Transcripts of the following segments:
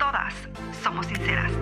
todas somos sinceras.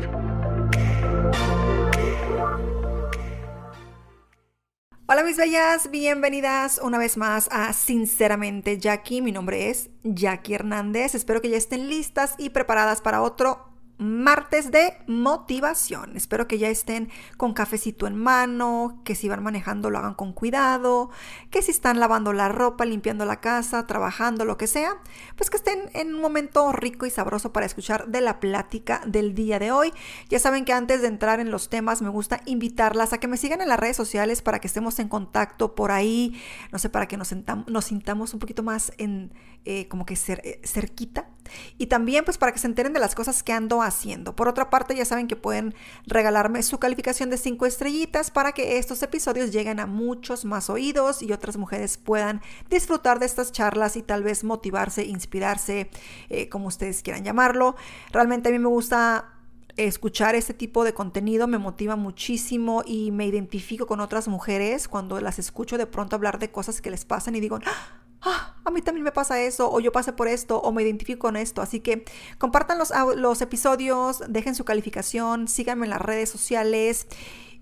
Hola mis bellas, bienvenidas una vez más a Sinceramente Jackie. Mi nombre es Jackie Hernández. Espero que ya estén listas y preparadas para otro martes de motivación. Espero que ya estén con cafecito en mano, que si van manejando lo hagan con cuidado, que si están lavando la ropa, limpiando la casa, trabajando, lo que sea, pues que estén en un momento rico y sabroso para escuchar de la plática del día de hoy. Ya saben que antes de entrar en los temas me gusta invitarlas a que me sigan en las redes sociales para que estemos en contacto por ahí, no sé, para que nos, nos sintamos un poquito más en eh, como que eh, cerquita y también pues para que se enteren de las cosas que ando haciendo. Por otra parte, ya saben que pueden regalarme su calificación de 5 estrellitas para que estos episodios lleguen a muchos más oídos y otras mujeres puedan disfrutar de estas charlas y tal vez motivarse, inspirarse, eh, como ustedes quieran llamarlo. Realmente a mí me gusta escuchar este tipo de contenido me motiva muchísimo y me identifico con otras mujeres cuando las escucho de pronto hablar de cosas que les pasan y digo, ¡Ah! Ah, a mí también me pasa eso, o yo pasé por esto, o me identifico con esto. Así que compartan los, los episodios, dejen su calificación, síganme en las redes sociales.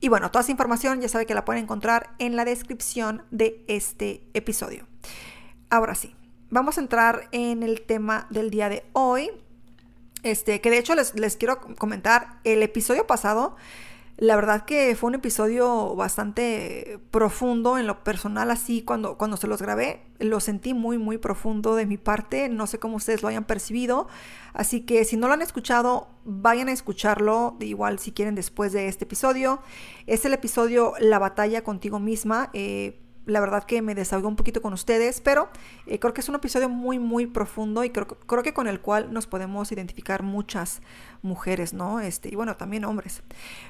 Y bueno, toda esa información ya sabe que la pueden encontrar en la descripción de este episodio. Ahora sí, vamos a entrar en el tema del día de hoy. Este, que de hecho les, les quiero comentar, el episodio pasado la verdad que fue un episodio bastante profundo en lo personal, así cuando, cuando se los grabé, lo sentí muy, muy profundo de mi parte, no sé cómo ustedes lo hayan percibido, así que si no lo han escuchado, vayan a escucharlo, igual si quieren después de este episodio. Es el episodio La batalla contigo misma. Eh, la verdad que me desahogó un poquito con ustedes, pero eh, creo que es un episodio muy, muy profundo y creo, creo, que con el cual nos podemos identificar muchas mujeres, ¿no? Este, y bueno, también hombres.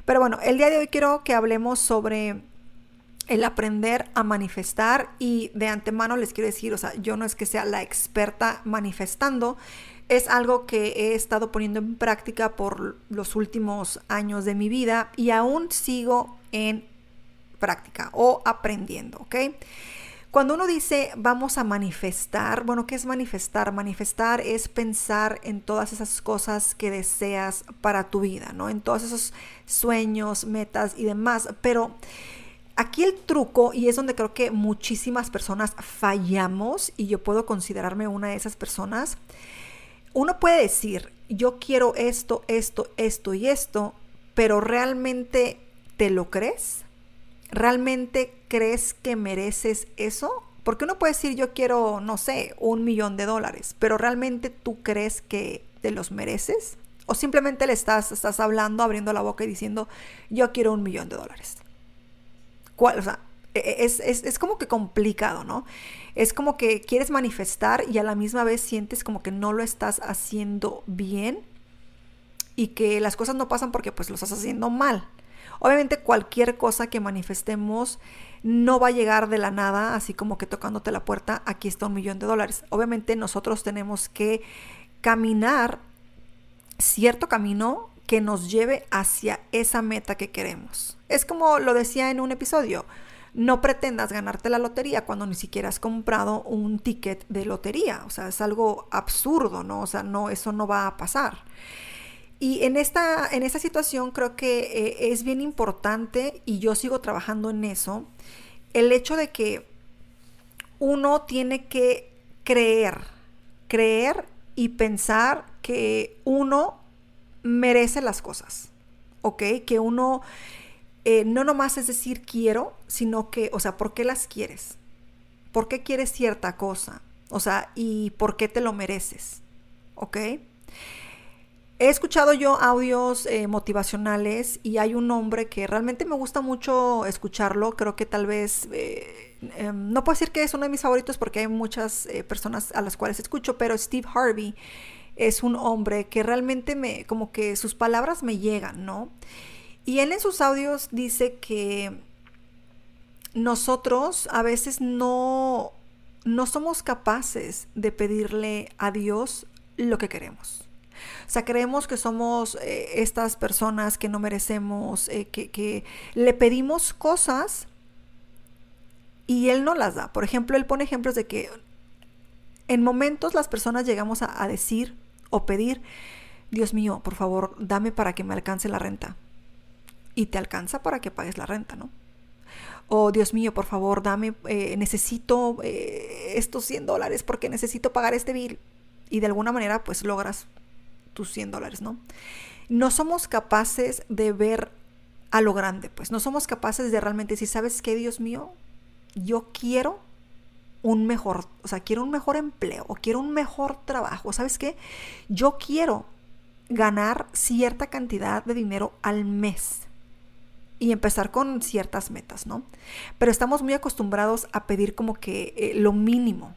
Pero bueno, el día de hoy quiero que hablemos sobre el aprender a manifestar y de antemano les quiero decir, o sea, yo no es que sea la experta manifestando, es algo que he estado poniendo en práctica por los últimos años de mi vida y aún sigo en práctica o aprendiendo, ¿ok? Cuando uno dice vamos a manifestar, bueno, ¿qué es manifestar? Manifestar es pensar en todas esas cosas que deseas para tu vida, ¿no? En todos esos sueños, metas y demás. Pero aquí el truco, y es donde creo que muchísimas personas fallamos, y yo puedo considerarme una de esas personas, uno puede decir, yo quiero esto, esto, esto y esto, pero realmente te lo crees? ¿Realmente crees que mereces eso? Porque uno puede decir yo quiero, no sé, un millón de dólares, pero ¿realmente tú crees que te los mereces? ¿O simplemente le estás, estás hablando, abriendo la boca y diciendo yo quiero un millón de dólares? ¿Cuál? O sea, e, e, es, es, es como que complicado, ¿no? Es como que quieres manifestar y a la misma vez sientes como que no lo estás haciendo bien y que las cosas no pasan porque pues lo estás haciendo mal. Obviamente cualquier cosa que manifestemos no va a llegar de la nada, así como que tocándote la puerta, aquí está un millón de dólares. Obviamente nosotros tenemos que caminar cierto camino que nos lleve hacia esa meta que queremos. Es como lo decía en un episodio, no pretendas ganarte la lotería cuando ni siquiera has comprado un ticket de lotería, o sea, es algo absurdo, ¿no? O sea, no, eso no va a pasar. Y en esta, en esta situación creo que eh, es bien importante, y yo sigo trabajando en eso, el hecho de que uno tiene que creer, creer y pensar que uno merece las cosas, ¿ok? Que uno eh, no nomás es decir quiero, sino que, o sea, ¿por qué las quieres? ¿Por qué quieres cierta cosa? O sea, ¿y por qué te lo mereces? ¿Ok? He escuchado yo audios eh, motivacionales y hay un hombre que realmente me gusta mucho escucharlo. Creo que tal vez, eh, em, no puedo decir que es uno de mis favoritos porque hay muchas eh, personas a las cuales escucho, pero Steve Harvey es un hombre que realmente me, como que sus palabras me llegan, ¿no? Y él en sus audios dice que nosotros a veces no, no somos capaces de pedirle a Dios lo que queremos. O sea, creemos que somos eh, estas personas que no merecemos, eh, que, le pedimos cosas y Él no las da. Por ejemplo, Él pone ejemplos de que en momentos las personas llegamos a, decir o pedir, Dios mío, por favor, dame para que me alcance la renta. Y te alcanza para que pagues la renta, ¿no? O Dios mío, por favor, dame, eh, necesito estos 100 dólares porque necesito pagar este bill. Y de alguna manera, pues logras tus 100 dólares, ¿no? No somos capaces de ver a lo grande, pues no somos capaces de realmente decir, ¿sabes qué, Dios mío? Yo quiero un mejor, o sea, quiero un mejor empleo o quiero un mejor trabajo. ¿Sabes qué? Yo quiero ganar cierta cantidad de dinero al mes y empezar con ciertas metas, ¿no? Pero estamos muy acostumbrados a pedir como que eh, lo mínimo.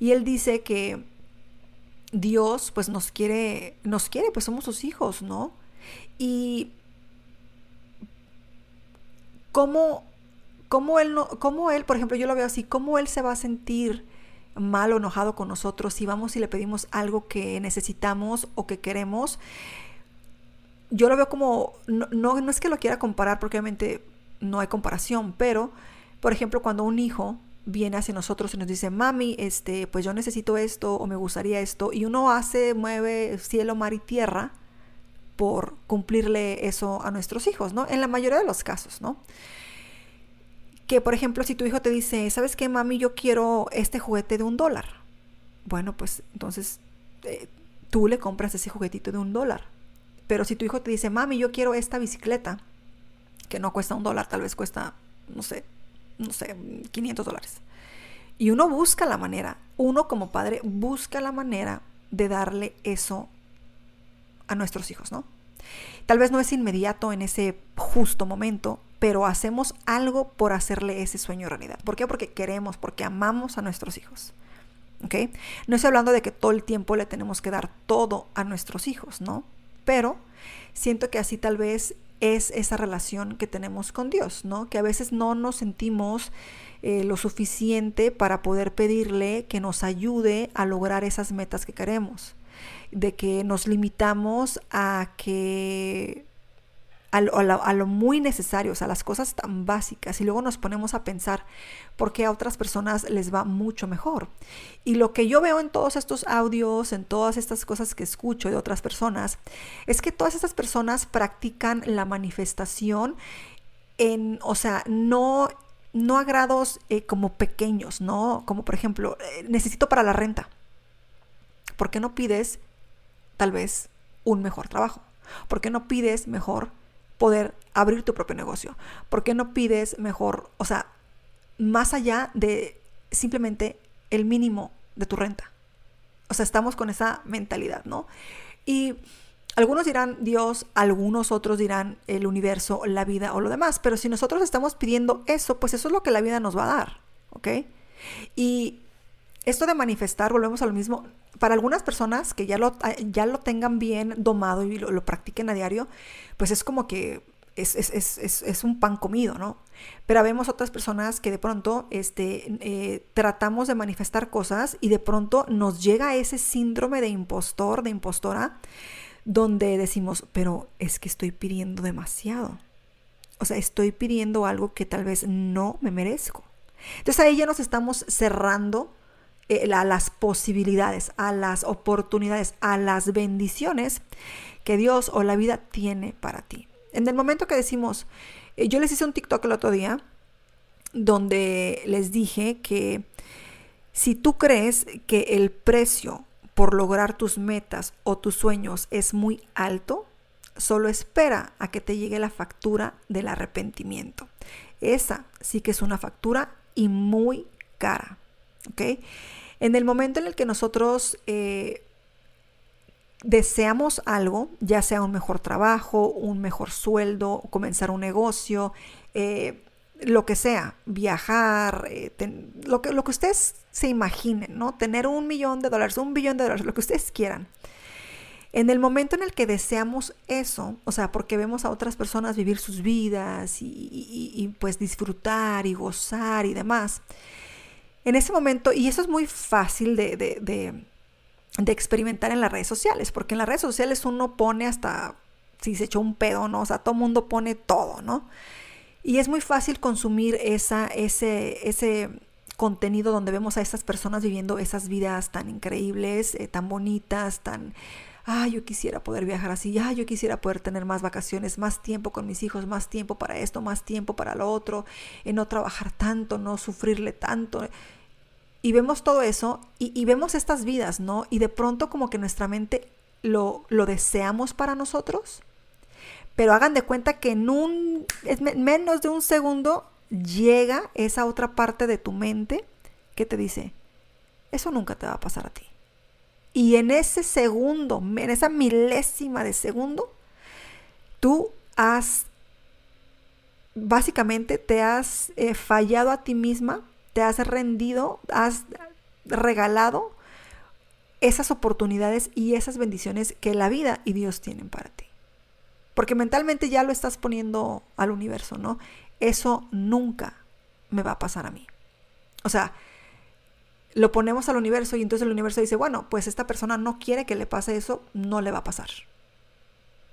Y él dice que Dios pues nos quiere, nos quiere, pues somos sus hijos, ¿no? Y cómo ¿Cómo él, no, cómo él, por ejemplo, yo lo veo así, cómo él se va a sentir mal o enojado con nosotros si vamos y le pedimos algo que necesitamos o que queremos? Yo lo veo como, no, no, es que lo quiera comparar, porque obviamente no hay comparación, pero, por ejemplo, cuando un hijo viene hacia nosotros y nos dice, mami, este, pues yo necesito esto o me gustaría esto, y uno hace, mueve cielo, mar y tierra por cumplirle eso a nuestros hijos, ¿no? En la mayoría de los casos, ¿no? que, por ejemplo, si tu hijo te dice, ¿sabes qué, mami? Yo quiero este juguete de un dólar. Bueno, pues entonces eh, tú le compras ese juguetito de un dólar. Pero si tu hijo te dice, mami, yo quiero esta bicicleta, que no cuesta un dólar, tal vez cuesta, no sé, no sé, 500 dólares. Y uno busca la manera, uno como padre busca la manera de darle eso a nuestros hijos, ¿no? Tal vez no es inmediato en ese justo momento, pero hacemos algo por hacerle ese sueño realidad. ¿Por qué? Porque queremos, porque amamos a nuestros hijos. ¿Ok? No estoy hablando de que todo el tiempo le tenemos que dar todo a nuestros hijos, ¿no? Pero siento que así tal vez es esa relación que tenemos con Dios, ¿no? Que a veces no nos sentimos eh, lo suficiente para poder pedirle que nos ayude a lograr esas metas que queremos. De que nos limitamos a que a lo, muy necesario, o sea, las cosas tan básicas, y luego nos ponemos a pensar por qué a otras personas les va mucho mejor. Y lo que yo veo en todos estos audios, en todas estas cosas que escucho de otras personas, es que todas estas personas practican la manifestación en, o sea, no, no a grados eh, como pequeños, ¿no? Como por ejemplo, eh, necesito para la renta. ¿Por qué no pides tal vez un mejor trabajo? ¿Por qué no pides mejor poder abrir tu propio negocio? ¿Por qué no pides mejor, o sea, más allá de simplemente el mínimo de tu renta? O sea, estamos con esa mentalidad, ¿no? Y algunos dirán Dios, algunos otros dirán el universo, la vida o lo demás, pero si nosotros estamos pidiendo eso, pues eso es lo que la vida nos va a dar, ¿ok? Y esto de manifestar, volvemos a lo mismo, para algunas personas que ya lo, ya lo tengan bien domado y lo, practiquen a diario, pues es como que es, es, un pan comido, ¿no? Pero vemos otras personas que de pronto este, eh, tratamos de manifestar cosas y de pronto nos llega ese síndrome de impostor, de impostora, donde decimos, pero es que estoy pidiendo demasiado. O sea, estoy pidiendo algo que tal vez no me merezco. Entonces ahí ya nos estamos cerrando eh, a las posibilidades, a las oportunidades, a las bendiciones que Dios o la vida tiene para ti. En el momento que decimos, eh, yo les hice un TikTok el otro día donde les dije que si tú crees que el precio por lograr tus metas o tus sueños es muy alto, solo espera a que te llegue la factura del arrepentimiento. Esa sí que es una factura y muy cara. ¿Ok? En el momento en el que nosotros eh, deseamos algo, ya sea un mejor trabajo, un mejor sueldo, comenzar un negocio, eh, lo que sea, viajar, eh, lo, que, lo que ustedes se imaginen, ¿no? Tener un millón de dólares, un billón de dólares, lo que ustedes quieran. En el momento en el que deseamos eso, o sea, porque vemos a otras personas vivir sus vidas y, pues disfrutar y gozar y demás, en ese momento, y eso es muy fácil de, de, experimentar en las redes sociales, porque en las redes sociales uno pone hasta si se echó un pedo, ¿no? O sea, todo mundo pone todo, ¿no? Y es muy fácil consumir esa, ese, ese contenido donde vemos a esas personas viviendo esas vidas tan increíbles, eh, tan bonitas, tan ah, yo quisiera poder viajar así, ah, yo quisiera poder tener más vacaciones, más tiempo con mis hijos, más tiempo para esto, más tiempo para lo otro, en no trabajar tanto, no sufrirle tanto. Y vemos todo eso y, vemos estas vidas, ¿no? Y de pronto como que nuestra mente lo, lo deseamos para nosotros, pero hagan de cuenta que en un, menos de un segundo llega esa otra parte de tu mente que te dice, eso nunca te va a pasar a ti. Y en ese segundo, en esa milésima de segundo, tú has, básicamente te has eh, fallado a ti misma, te has rendido, has regalado esas oportunidades y esas bendiciones que la vida y Dios tienen para ti. Porque mentalmente ya lo estás poniendo al universo, ¿no? Eso nunca me va a pasar a mí. O sea, lo ponemos al universo y entonces el universo dice, bueno, pues esta persona no quiere que le pase eso, no le va a pasar.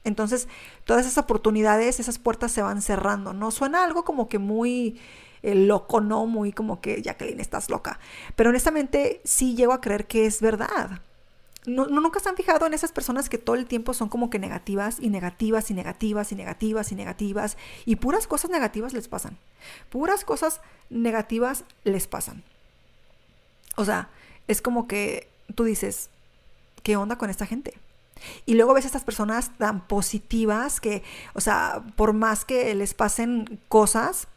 Entonces, todas esas oportunidades, esas puertas se van cerrando, ¿no? Suena algo como que muy eh, loco, ¿no? Muy como que, Jacqueline, estás loca. Pero honestamente sí llego a creer que es verdad. No, nunca se han fijado en esas personas que todo el tiempo son como que negativas y negativas y negativas y negativas y negativas y puras cosas negativas les pasan. Puras cosas negativas les pasan. O sea, es como que tú dices, ¿qué onda con esta gente? Y luego ves a estas personas tan positivas que, o sea, por más que les pasen cosas,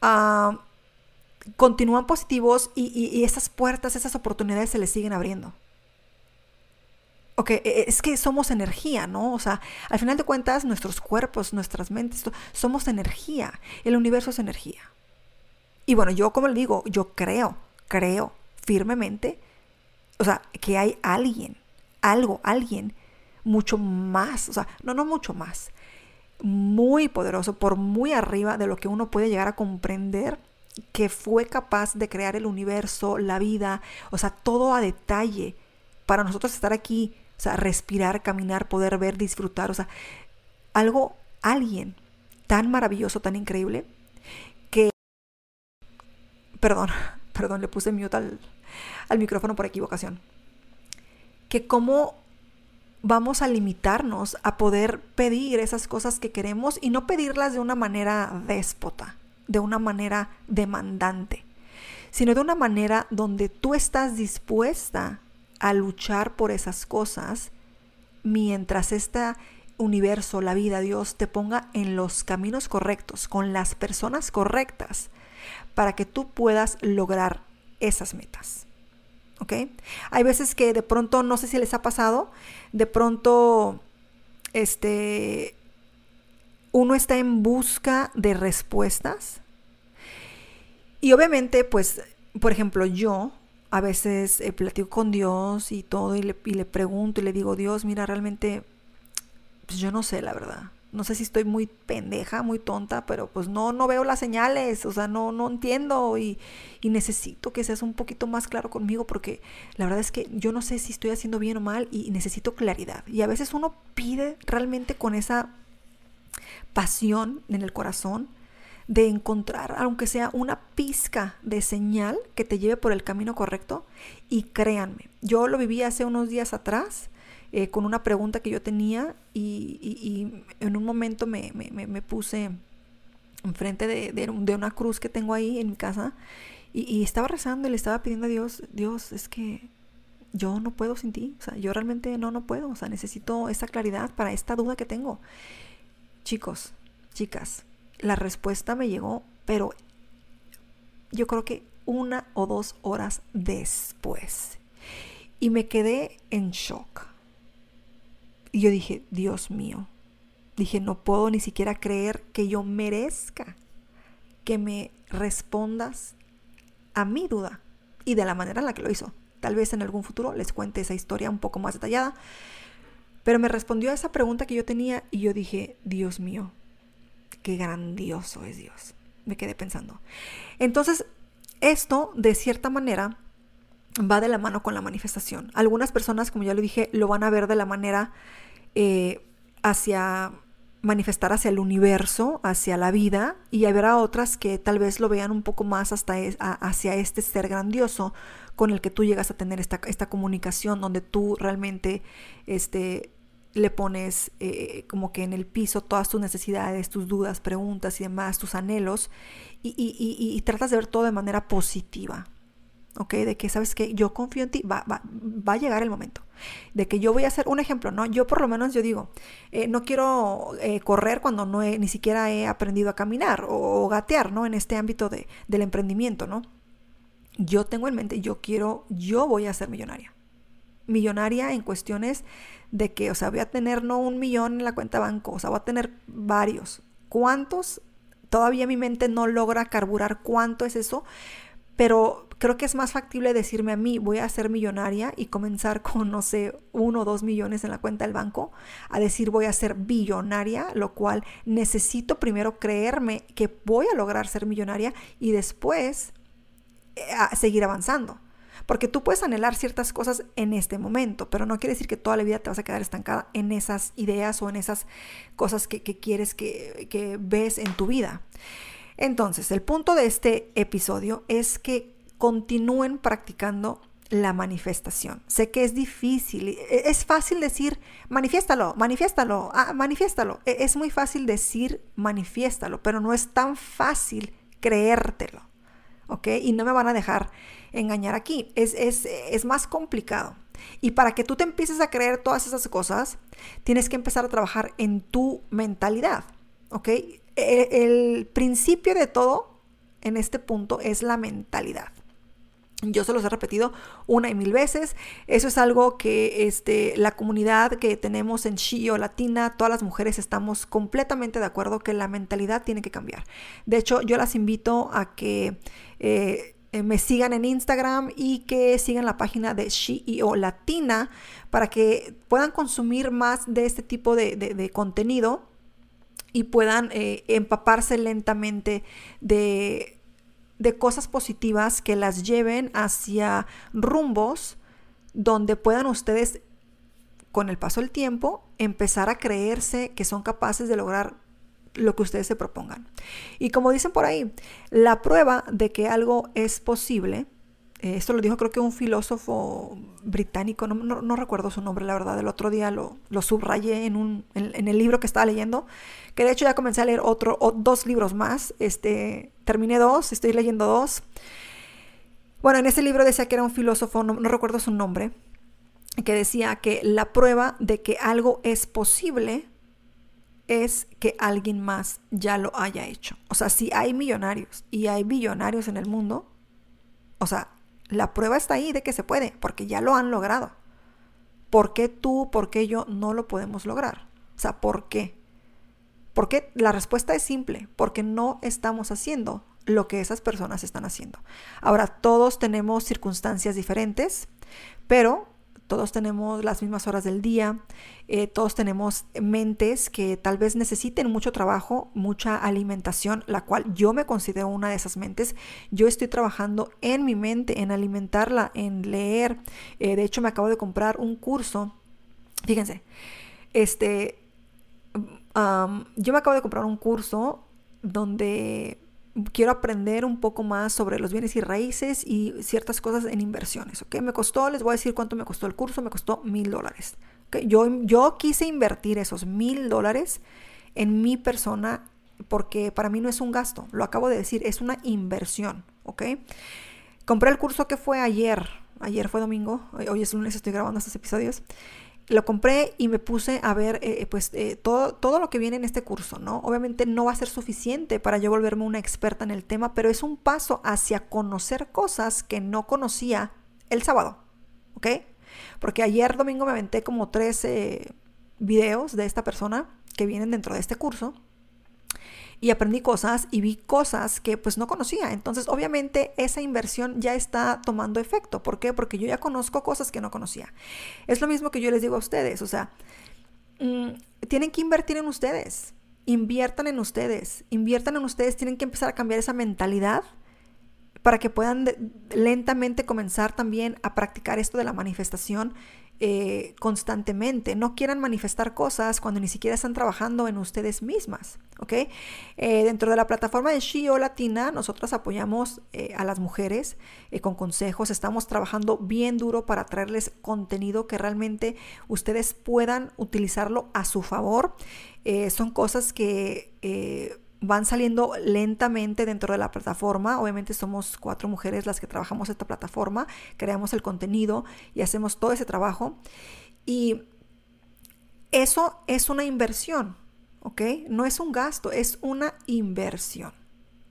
ah, continúan positivos y, esas puertas, esas oportunidades se les siguen abriendo. Ok, e, e, es que somos energía, ¿no? O sea, al final de cuentas, nuestros cuerpos, nuestras mentes, somos energía. El universo es energía. Y bueno, yo como le digo, yo creo, creo firmemente, o sea, que hay alguien, algo, alguien mucho más, o sea, no, no mucho más, muy poderoso, por muy arriba de lo que uno puede llegar a comprender, que fue capaz de crear el universo, la vida, o sea, todo a detalle, para nosotros estar aquí, o sea, respirar, caminar, poder ver, disfrutar, o sea, algo, alguien tan maravilloso, tan increíble, que, perdón, perdón, le puse mute al, al micrófono por equivocación. Que cómo vamos a limitarnos a poder pedir esas cosas que queremos y no pedirlas de una manera déspota, de una manera demandante, sino de una manera donde tú estás dispuesta a luchar por esas cosas mientras este universo, la vida, Dios te ponga en los caminos correctos, con las personas correctas, para que tú puedas lograr esas metas. ¿Ok? Hay veces que de pronto, no sé si les ha pasado, de pronto, este, uno está en busca de respuestas. Y obviamente, pues, por ejemplo, yo a veces eh, platico con Dios y todo y le, y le pregunto y le digo, Dios, mira, realmente, pues yo no sé la verdad no sé si estoy muy pendeja, muy tonta, pero pues no, no veo las señales, o sea, no, no entiendo y, y, necesito que seas un poquito más claro conmigo porque la verdad es que yo no sé si estoy haciendo bien o mal y necesito claridad. Y a veces uno pide realmente con esa pasión en el corazón de encontrar, aunque sea una pizca de señal que te lleve por el camino correcto. Y créanme, yo lo viví hace unos días atrás eh, con una pregunta que yo tenía y, en un momento me, puse enfrente de, de, una cruz que tengo ahí en mi casa y, estaba rezando y le estaba pidiendo a Dios, Dios, es que yo no puedo sin ti, o sea, yo realmente no, no puedo, o sea, necesito esa claridad para esta duda que tengo. Chicos, chicas, la respuesta me llegó, pero yo creo que una o dos horas después. Y me quedé en shock. Y yo dije, Dios mío, dije, no puedo ni siquiera creer que yo merezca que me respondas a mi duda y de la manera en la que lo hizo. Tal vez en algún futuro les cuente esa historia un poco más detallada. Pero me respondió a esa pregunta que yo tenía y yo dije, Dios mío, qué grandioso es Dios. Me quedé pensando. Entonces, esto, de cierta manera, va de la mano con la manifestación. Algunas personas, como ya lo dije, lo van a ver de la manera eh, hacia manifestar hacia el universo, hacia la vida, y habrá otras que tal vez lo vean un poco más hasta hacia este ser grandioso con el que tú llegas a tener esta, esta comunicación donde tú realmente este, le pones eh, como que en el piso todas tus necesidades, tus dudas, preguntas y demás, tus anhelos, y, y tratas de ver todo de manera positiva. ¿Ok? De que, ¿sabes que Yo confío en ti, va, va, va, a llegar el momento. De que yo voy a hacer un ejemplo, ¿no? Yo por lo menos yo digo, eh, no quiero eh, correr cuando no he, ni siquiera he aprendido a caminar o, gatear, ¿no? En este ámbito de, del emprendimiento, ¿no? Yo tengo en mente, yo quiero, yo voy a ser millonaria. Millonaria en cuestiones de que, o sea, voy a tener no un millón en la cuenta banco, o sea, voy a tener varios. ¿Cuántos? Todavía mi mente no logra carburar cuánto es eso, pero creo que es más factible decirme a mí, voy a ser millonaria y comenzar con, no sé, uno o dos millones en la cuenta del banco, a decir voy a ser billonaria, lo cual necesito primero creerme que voy a lograr ser millonaria y después eh, seguir avanzando. Porque tú puedes anhelar ciertas cosas en este momento, pero no quiere decir que toda la vida te vas a quedar estancada en esas ideas o en esas cosas que, quieres que, que ves en tu vida. Entonces, el punto de este episodio es que continúen practicando la manifestación. Sé que es difícil, e, es fácil decir, manifiéstalo, manifiéstalo, ah, manifiéstalo. E, es muy fácil decir, manifiéstalo, pero no es tan fácil creértelo, ¿ok? Y no me van a dejar engañar aquí, es, es más complicado. Y para que tú te empieces a creer todas esas cosas, tienes que empezar a trabajar en tu mentalidad, ¿ok? E, el principio de todo en este punto es la mentalidad. Yo se los he repetido una y mil veces. Eso es algo que este, la comunidad que tenemos en Shio Latina, todas las mujeres estamos completamente de acuerdo que la mentalidad tiene que cambiar. De hecho, yo las invito a que eh, me sigan en Instagram y que sigan la página de Shio Latina para que puedan consumir más de este tipo de, contenido y puedan eh, empaparse lentamente de de cosas positivas que las lleven hacia rumbos donde puedan ustedes, con el paso del tiempo, empezar a creerse que son capaces de lograr lo que ustedes se propongan. Y como dicen por ahí, la prueba de que algo es posible eh, esto lo dijo creo que un filósofo británico, no, recuerdo su nombre, la verdad, el otro día lo, subrayé en, un, en, el libro que estaba leyendo, que de hecho ya comencé a leer otro, o dos libros más, este, terminé dos, estoy leyendo dos. Bueno, en ese libro decía que era un filósofo, no, no recuerdo su nombre, que decía que la prueba de que algo es posible es que alguien más ya lo haya hecho. O sea, si hay millonarios y hay billonarios en el mundo, o sea, la prueba está ahí de que se puede, porque ya lo han logrado. ¿Por qué tú, por qué yo no lo podemos lograr? O sea, ¿por qué? Porque la respuesta es simple, porque no estamos haciendo lo que esas personas están haciendo. Ahora, todos tenemos circunstancias diferentes, pero todos tenemos las mismas horas del día, eh, todos tenemos mentes que tal vez necesiten mucho trabajo, mucha alimentación, la cual yo me considero una de esas mentes. Yo estoy trabajando en mi mente, en alimentarla, en leer. Eh, de hecho, me acabo de comprar un curso. Fíjense, este, yo me acabo de comprar un curso donde quiero aprender un poco más sobre los bienes y raíces y ciertas cosas en inversiones, ¿ok? Me costó, les voy a decir cuánto me costó el curso, me costó mil dólares. Yo, yo quise invertir esos mil dólares en mi persona porque para mí no es un gasto, lo acabo de decir, es una inversión, ¿ok? Compré el curso que fue ayer, ayer fue domingo, hoy es lunes, estoy grabando estos episodios lo compré y me puse a ver eh, eh, pues eh, todo, todo lo que viene en este curso, ¿no? Obviamente no va a ser suficiente para yo volverme una experta en el tema, pero es un paso hacia conocer cosas que no conocía el sábado, ¿ok? Porque ayer domingo me aventé como tres videos de esta persona que vienen dentro de este curso y aprendí cosas y vi cosas que pues no conocía. Entonces, obviamente, esa inversión ya está tomando efecto. ¿Por qué? Porque yo ya conozco cosas que no conocía. Es lo mismo que yo les digo a ustedes, o sea, mm, tienen que invertir en ustedes, inviertan en ustedes, inviertan en ustedes, tienen que empezar a cambiar esa mentalidad para que puedan lentamente comenzar también a practicar esto de la manifestación eh, constantemente. No quieran manifestar cosas cuando ni siquiera están trabajando en ustedes mismas, ¿ok? Eh, dentro de la plataforma de Shio Latina, nosotros apoyamos eh, a las mujeres con consejos. Estamos trabajando bien duro para traerles contenido que realmente ustedes puedan utilizarlo a su favor. son cosas que van saliendo lentamente dentro de la plataforma. Obviamente somos cuatro mujeres las que trabajamos esta plataforma, creamos el contenido y hacemos todo ese trabajo. Y eso es una inversión, ¿ok? No es un gasto, es una inversión,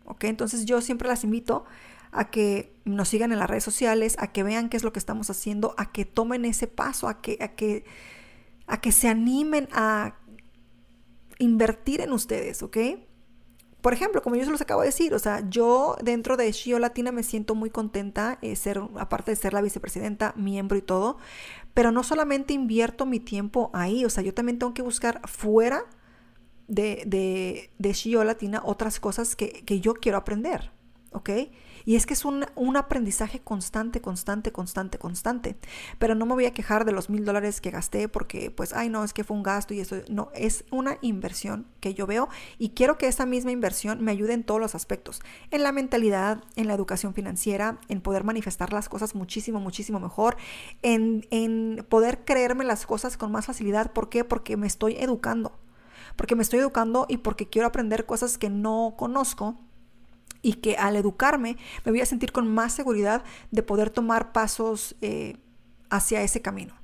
¿ok? Entonces yo siempre las invito a que nos sigan en las redes sociales, a que vean qué es lo que estamos haciendo, a que tomen ese paso, a que, a que, a que se animen a invertir en ustedes, ¿ok? Por ejemplo, como yo se los acabo de decir, o sea, yo dentro de Shio Latina me siento muy contenta, eh, ser, aparte de ser la vicepresidenta, miembro y todo, pero no solamente invierto mi tiempo ahí, o sea, yo también tengo que buscar fuera de, de, de Shio Latina otras cosas que, que yo quiero aprender, ¿ok? Y es que es un, aprendizaje constante, constante, constante, constante. Pero no me voy a quejar de los mil dólares que gasté porque, pues, ay, no, es que fue un gasto y eso. No, es una inversión que yo veo y quiero que esa misma inversión me ayude en todos los aspectos. En la mentalidad, en la educación financiera, en poder manifestar las cosas muchísimo, muchísimo mejor, en, en poder creerme las cosas con más facilidad. ¿Por qué? Porque me estoy educando porque me estoy educando y porque quiero aprender cosas que no conozco y que al educarme me voy a sentir con más seguridad de poder tomar pasos eh, hacia ese camino.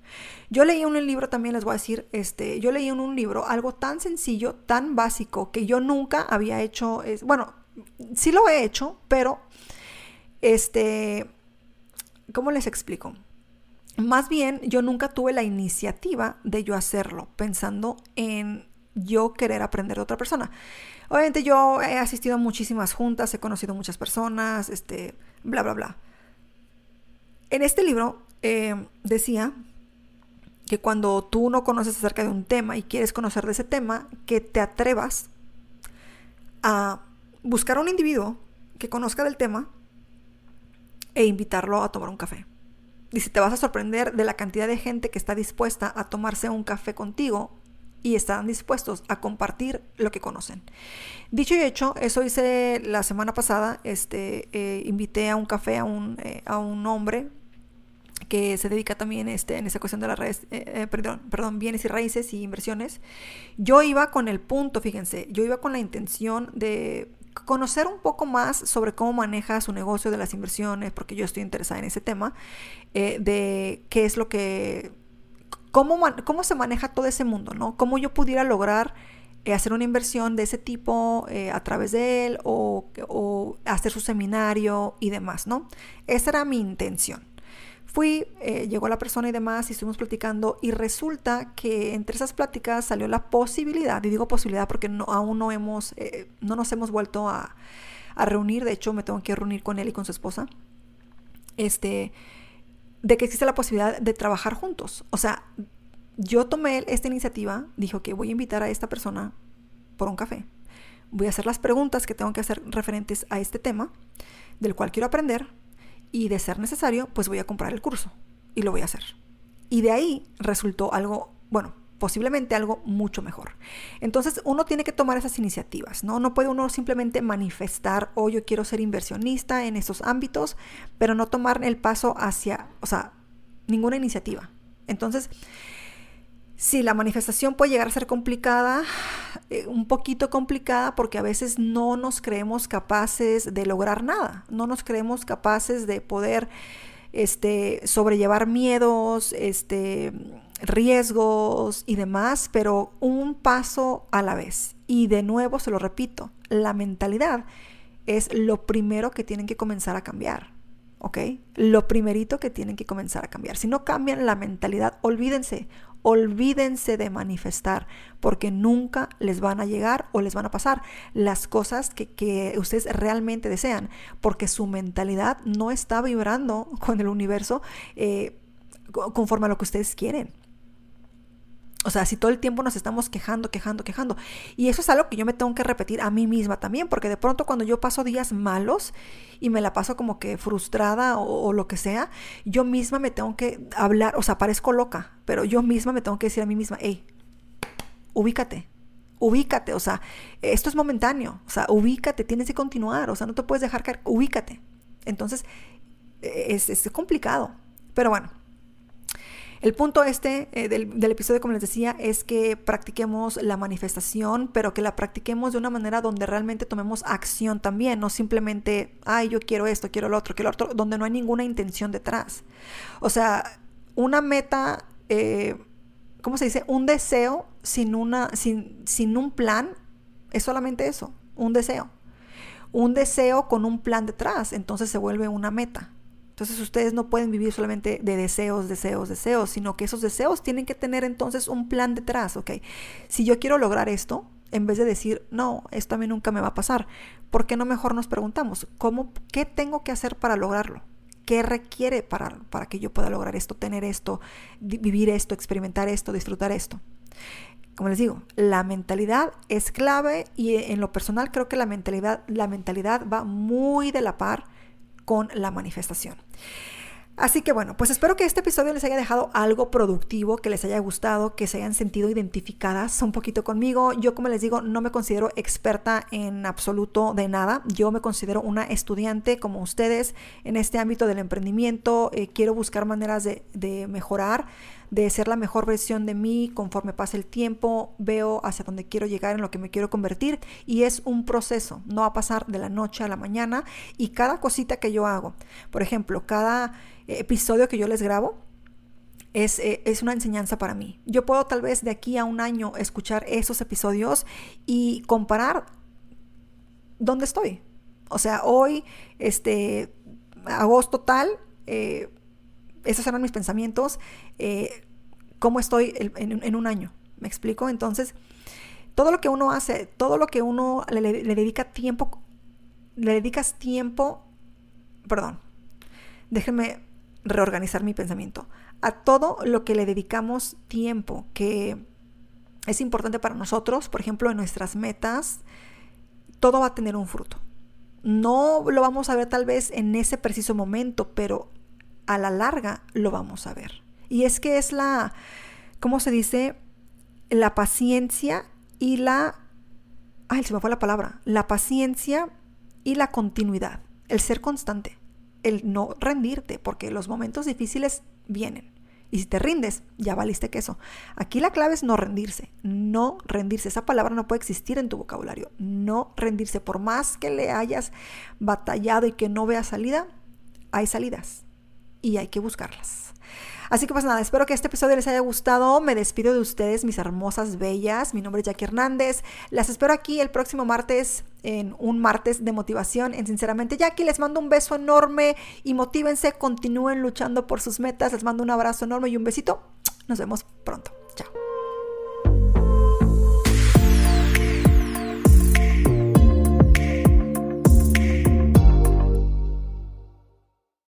Yo leí en un libro también, les voy a decir, este, yo leí en un libro algo tan sencillo, tan básico, que yo nunca había hecho, es, bueno, sí lo he hecho, pero, este, ¿cómo les explico? Más bien, yo nunca tuve la iniciativa de yo hacerlo, pensando en yo querer aprender de otra persona. Obviamente yo he asistido a muchísimas juntas, he conocido muchas personas, este, bla, bla, bla. En este libro eh, decía que cuando tú no conoces acerca de un tema y quieres conocer de ese tema, que te atrevas a buscar a un individuo que conozca del tema e invitarlo a tomar un café. Dice, te vas a sorprender de la cantidad de gente que está dispuesta a tomarse un café contigo y están dispuestos a compartir lo que conocen. Dicho y hecho, eso hice la semana pasada, este, eh, invité a un café a un, eh, a un hombre que se dedica también este, en esa cuestión de las redes, eh, perdón, perdón, bienes y raíces y inversiones. Yo iba con el punto, fíjense, yo iba con la intención de conocer un poco más sobre cómo maneja su negocio de las inversiones, porque yo estoy interesada en ese tema, de qué es lo que cómo, cómo se maneja todo ese mundo, ¿no? Cómo yo pudiera lograr eh, hacer una inversión de ese tipo eh, a través de él o, hacer su seminario y demás, ¿no? Esa era mi intención. Fui, eh, llegó la persona y demás y estuvimos platicando y resulta que entre esas pláticas salió la posibilidad, y digo posibilidad porque aún no hemos, no nos hemos vuelto a, a reunir, de hecho me tengo que reunir con él y con su esposa, este, de que existe la posibilidad de trabajar juntos. O sea, yo tomé esta iniciativa, dijo que voy a invitar a esta persona por un café. Voy a hacer las preguntas que tengo que hacer referentes a este tema, del cual quiero aprender, y de ser necesario, pues voy a comprar el curso y lo voy a hacer. Y de ahí resultó algo, bueno, posiblemente algo mucho mejor. Entonces uno tiene que tomar esas iniciativas, ¿no? No puede uno simplemente manifestar, oh, yo quiero ser inversionista en esos ámbitos, pero no tomar el paso hacia, o sea, ninguna iniciativa. Entonces, sí, la manifestación puede llegar a ser complicada, eh, un poquito complicada, porque a veces no nos creemos capaces de lograr nada, no nos creemos capaces de poder este, sobrellevar miedos, este, riesgos y demás, pero un paso a la vez. Y de nuevo se lo repito, la mentalidad es lo primero que tienen que comenzar a cambiar. ¿Ok? Lo primerito que tienen que comenzar a cambiar. Si no cambian la mentalidad, olvídense, olvídense de manifestar, porque nunca les van a llegar o les van a pasar las cosas que, ustedes realmente desean, porque su mentalidad no está vibrando con el universo eh, conforme a lo que ustedes quieren. O sea, si todo el tiempo nos estamos quejando, quejando, quejando. Y eso es algo que yo me tengo que repetir a mí misma también, porque de pronto cuando yo paso días malos y me la paso como que frustrada o, lo que sea, yo misma me tengo que hablar, o sea, parezco loca, pero yo misma me tengo que decir a mí misma, hey, ubícate, ubícate, o sea, esto es momentáneo, o sea, ubícate, tienes que continuar, o sea, no te puedes dejar caer, ubícate. Entonces, es, es complicado, pero bueno. El punto este eh, del, episodio, como les decía, es que practiquemos la manifestación, pero que la practiquemos de una manera donde realmente tomemos acción también, no simplemente, ay, yo quiero esto, quiero lo otro, quiero lo otro, donde no hay ninguna intención detrás. O sea, una meta, eh, ¿cómo se dice? Un deseo sin, una, sin, sin un plan es solamente eso, un deseo. Un deseo con un plan detrás, entonces se vuelve una meta. Entonces ustedes no pueden vivir solamente de deseos, deseos, deseos, sino que esos deseos tienen que tener entonces un plan detrás, ¿ok? Si yo quiero lograr esto, en vez de decir, no, esto a mí nunca me va a pasar, ¿por qué no mejor nos preguntamos, ¿cómo, ¿qué tengo que hacer para lograrlo? ¿Qué requiere para, para que yo pueda lograr esto, tener esto, vivir esto, experimentar esto, disfrutar esto? Como les digo, la mentalidad es clave y en lo personal creo que la mentalidad, la mentalidad va muy de la par con la manifestación. Así que bueno, pues espero que este episodio les haya dejado algo productivo, que les haya gustado, que se hayan sentido identificadas un poquito conmigo. Yo como les digo, no me considero experta en absoluto de nada. Yo me considero una estudiante como ustedes en este ámbito del emprendimiento. Eh, quiero buscar maneras de, de mejorar de ser la mejor versión de mí conforme pasa el tiempo, veo hacia dónde quiero llegar, en lo que me quiero convertir y es un proceso, no va a pasar de la noche a la mañana y cada cosita que yo hago, por ejemplo, cada episodio que yo les grabo, es, eh, es, una enseñanza para mí. Yo puedo tal vez de aquí a un año escuchar esos episodios y comparar dónde estoy. O sea, hoy, este, agosto tal, eh, esos eran mis pensamientos, eh, cómo estoy en, un año. ¿Me explico? Entonces, todo lo que uno hace, todo lo que uno le, dedica tiempo, le dedicas tiempo, perdón, déjenme reorganizar mi pensamiento. A todo lo que le dedicamos tiempo, que es importante para nosotros, por ejemplo, en nuestras metas, todo va a tener un fruto. No lo vamos a ver tal vez en ese preciso momento, pero a la larga lo vamos a ver. Y es que es la, ¿cómo se dice? La paciencia y la... Ay, se me fue la palabra. La paciencia y la continuidad. El ser constante. El no rendirte, porque los momentos difíciles vienen. Y si te rindes, ya valiste queso. Aquí la clave es no rendirse. No rendirse. Esa palabra no puede existir en tu vocabulario. No rendirse. Por más que le hayas batallado y que no veas salida, hay salidas y hay que buscarlas. Así que pues nada, espero que este episodio les haya gustado. Me despido de ustedes, mis hermosas bellas. Mi nombre es Jackie Hernández. Las espero aquí el próximo martes en un martes de motivación en Sinceramente Jackie. Les mando un beso enorme y motívense, continúen luchando por sus metas. Les mando un abrazo enorme y un besito. Nos vemos pronto.